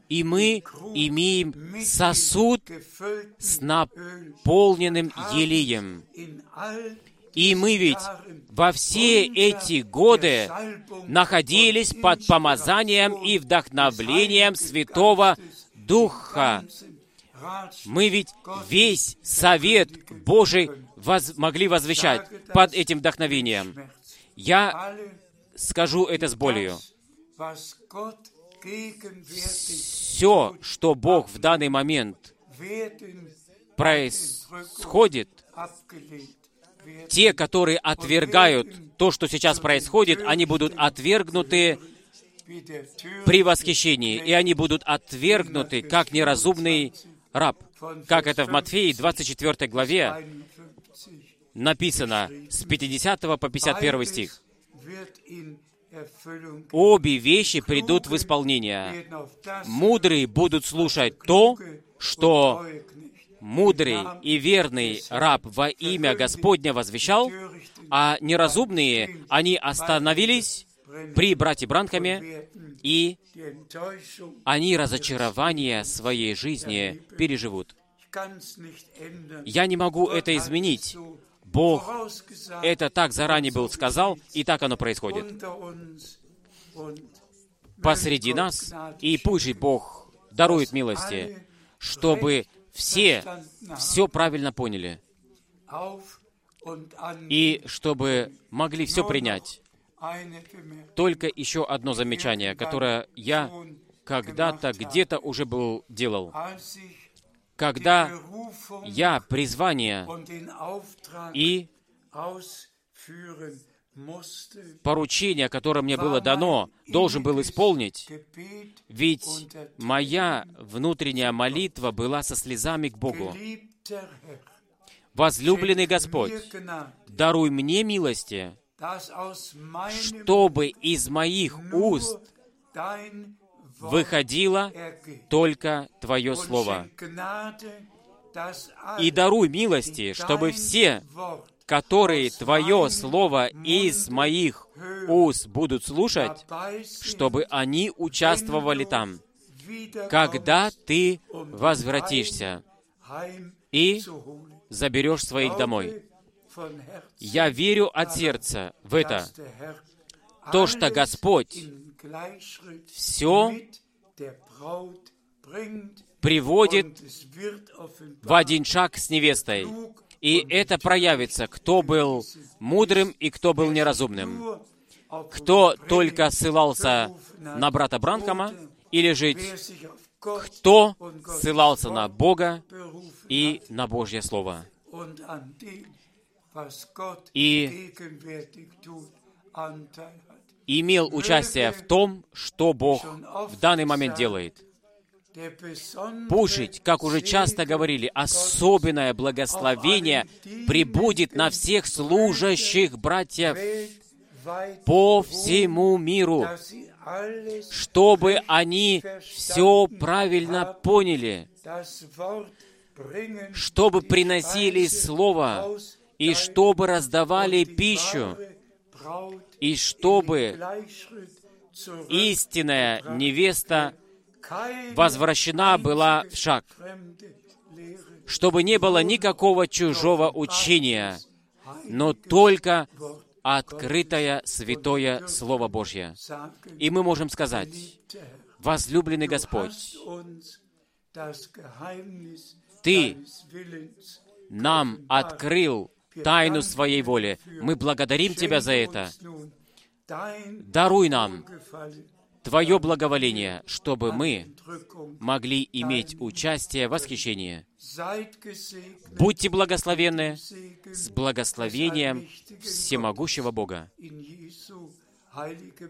и мы имеем сосуд с наполненным елеем. И мы ведь во все эти годы находились под помазанием и вдохновлением Святого Духа. Мы ведь весь совет Божий воз- могли возвещать под этим вдохновением. Я скажу это с болью. Все, что Бог в данный момент происходит. Те, которые отвергают то, что сейчас происходит, они будут отвергнуты при восхищении, и они будут отвергнуты как неразумный раб. Как это в Матфеи 24 главе 51 написано с 50 по 51 стих. Обе вещи придут в исполнение. Мудрые будут слушать то, что. Мудрый и верный раб во имя Господня возвещал, а неразумные, они остановились при брате Бранкаме, и они разочарование своей жизни переживут. Я не могу это изменить. Бог это так заранее был сказал, и так оно происходит. Посреди нас, и пусть Бог дарует милости, чтобы все все правильно поняли, и чтобы могли все принять. Только еще одно замечание, которое я когда-то где-то уже был делал. Когда я призвание и поручение, которое мне было дано, должен был исполнить, ведь моя внутренняя молитва была со слезами к Богу. Возлюбленный Господь, даруй мне милости, чтобы из моих уст выходило только Твое Слово. И даруй милости, чтобы все, которые Твое Слово из моих уст будут слушать, чтобы они участвовали там, когда Ты возвратишься и заберешь своих домой. Я верю от сердца в это, то, что Господь все приводит в один шаг с невестой. И это проявится, кто был мудрым и кто был неразумным. Кто только ссылался на брата Бранкома, или же кто ссылался на Бога и на Божье Слово. И имел участие в том, что Бог в данный момент делает. Пусть, как уже часто говорили, особенное благословение прибудет на всех служащих братьев по всему миру, чтобы они все правильно поняли, чтобы приносили Слово, и чтобы раздавали пищу, и чтобы истинная невеста возвращена была в шаг, чтобы не было никакого чужого учения, но только открытое святое Слово Божье. И мы можем сказать, возлюбленный Господь, Ты нам открыл тайну своей воли. Мы благодарим Тебя за это. Даруй нам Твое благоволение, чтобы мы могли иметь участие в восхищении. Будьте благословенны с благословением всемогущего Бога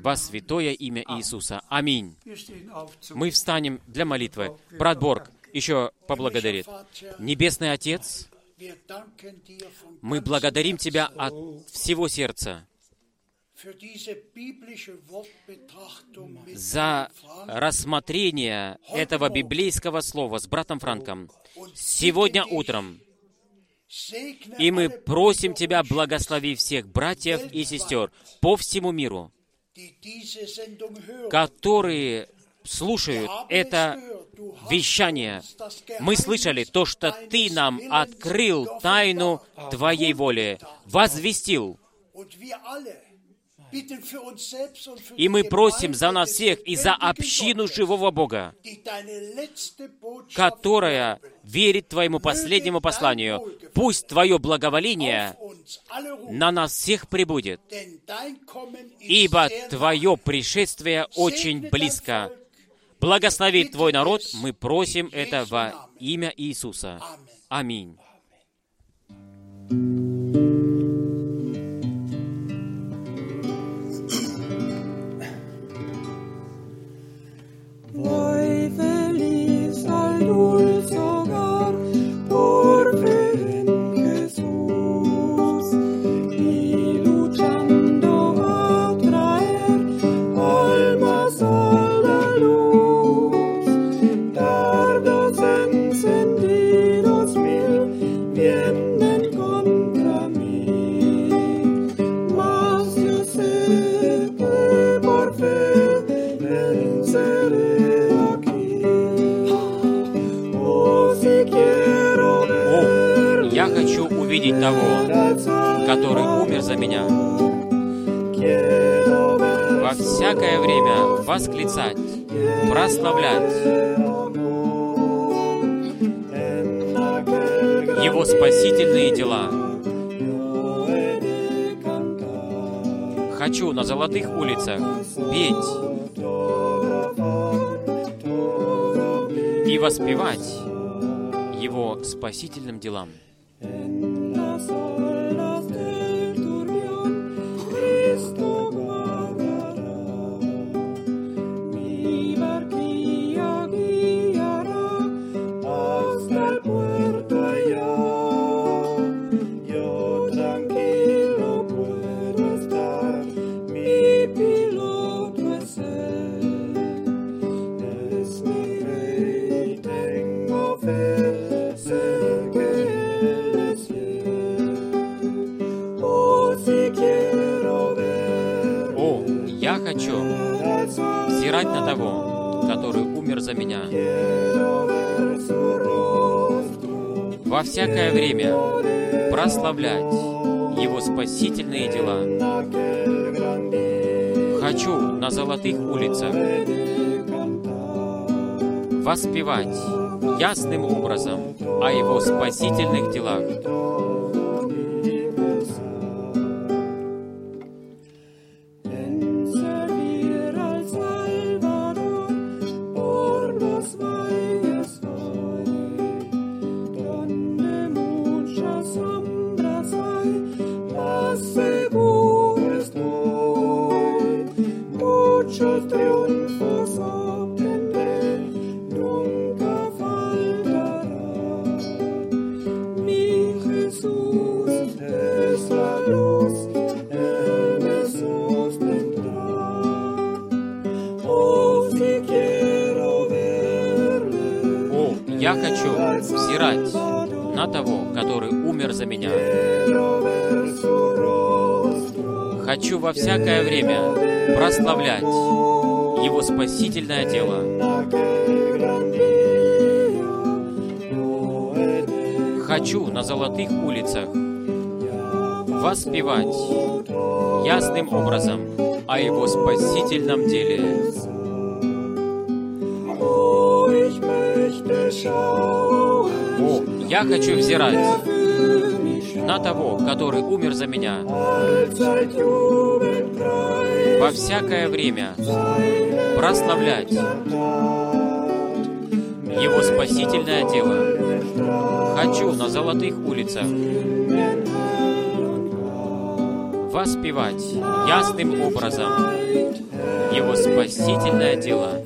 во святое имя Иисуса. Аминь. Мы встанем для молитвы. Брат Борг еще поблагодарит. Небесный Отец, мы благодарим Тебя от всего сердца за рассмотрение этого библейского слова с братом Франком. Сегодня утром. И мы просим Тебя, благослови всех братьев и сестер по всему миру, которые слушают это вещание. Мы слышали то, что Ты нам открыл тайну Твоей воли, возвестил. И мы просим за нас всех и за общину живого Бога, которая верит Твоему последнему посланию. Пусть Твое благоволение на нас всех прибудет, ибо Твое пришествие очень близко. Благослови Твой народ, мы просим это во имя Иисуса. Аминь. Того, который умер за меня, во всякое время восклицать, прославлять Его спасительные дела. Хочу на золотых улицах петь и воспевать Его спасительным делам. О, я хочу взирать на того, который умер за меня. Во всякое время прославлять Его спасительные дела. Хочу на золотых улицах воспевать ясным образом о Его спасительных делах. Воспевать ясным образом о Его спасительном деле. О, я хочу взирать на того, который умер за меня. Во всякое время прославлять Его спасительное дело. Хочу на золотых улицах воспевать ясным образом Его спасительное дело.